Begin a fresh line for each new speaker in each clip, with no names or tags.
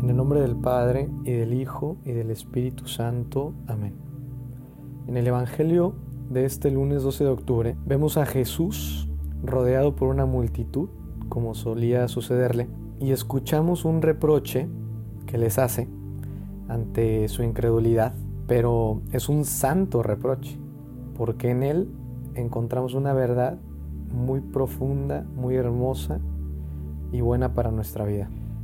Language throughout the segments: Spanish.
En el nombre del Padre, y del Hijo, y del Espíritu Santo. Amén. En el Evangelio de este lunes 12 de octubre vemos a Jesús rodeado por una multitud, como solía sucederle, y escuchamos un reproche que les hace ante su incredulidad, pero es un santo reproche, porque en él encontramos una verdad muy profunda, muy hermosa y buena para nuestra vida.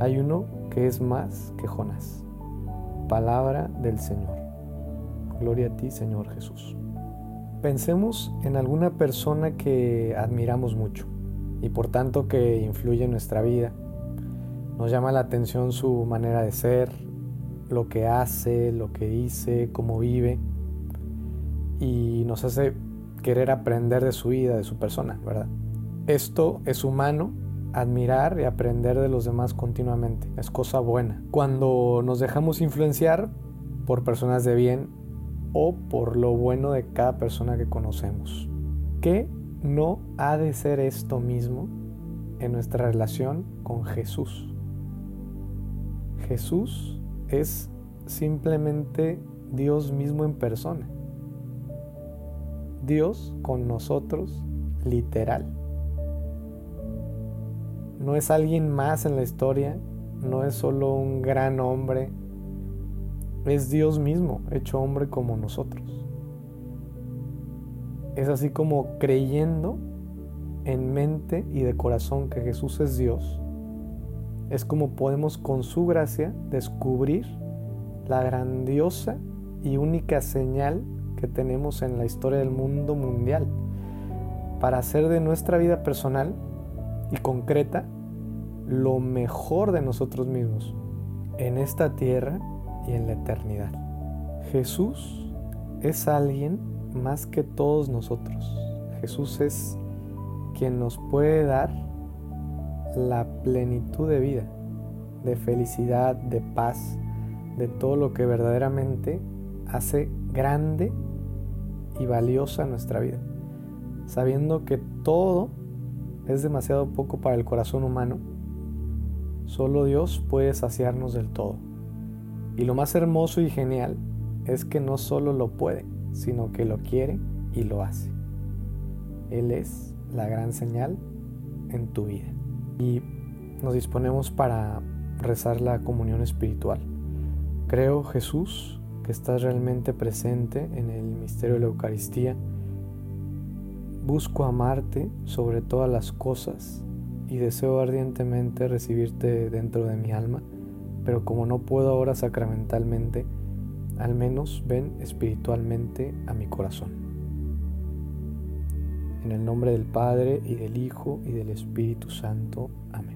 hay uno que es más que Jonás. Palabra del Señor. Gloria a ti, Señor Jesús. Pensemos en alguna persona que admiramos mucho y por tanto que influye en nuestra vida. Nos llama la atención su manera de ser, lo que hace, lo que dice, cómo vive y nos hace querer aprender de su vida, de su persona, ¿verdad? Esto es humano admirar y aprender de los demás continuamente. Es cosa buena. Cuando nos dejamos influenciar por personas de bien o por lo bueno de cada persona que conocemos. ¿Qué no ha de ser esto mismo en nuestra relación con Jesús? Jesús es simplemente Dios mismo en persona. Dios con nosotros literal no es alguien más en la historia, no es solo un gran hombre, es Dios mismo, hecho hombre como nosotros. Es así como creyendo en mente y de corazón que Jesús es Dios, es como podemos con su gracia descubrir la grandiosa y única señal que tenemos en la historia del mundo mundial para hacer de nuestra vida personal y concreta lo mejor de nosotros mismos en esta tierra y en la eternidad. Jesús es alguien más que todos nosotros. Jesús es quien nos puede dar la plenitud de vida, de felicidad, de paz, de todo lo que verdaderamente hace grande y valiosa nuestra vida. Sabiendo que todo es demasiado poco para el corazón humano, solo Dios puede saciarnos del todo. Y lo más hermoso y genial es que no solo lo puede, sino que lo quiere y lo hace. Él es la gran señal en tu vida. Y nos disponemos para rezar la comunión espiritual. Creo, Jesús, que estás realmente presente en el misterio de la Eucaristía Busco amarte sobre todas las cosas y deseo ardientemente recibirte dentro de mi alma, pero como no puedo ahora sacramentalmente, al menos ven espiritualmente a mi corazón. En el nombre del Padre y del Hijo y del Espíritu Santo. Amén.